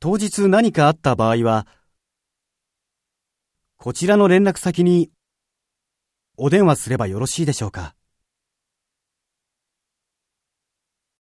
当日何かあった場合は、こちらの連絡先にお電話すればよろしいでしょうか？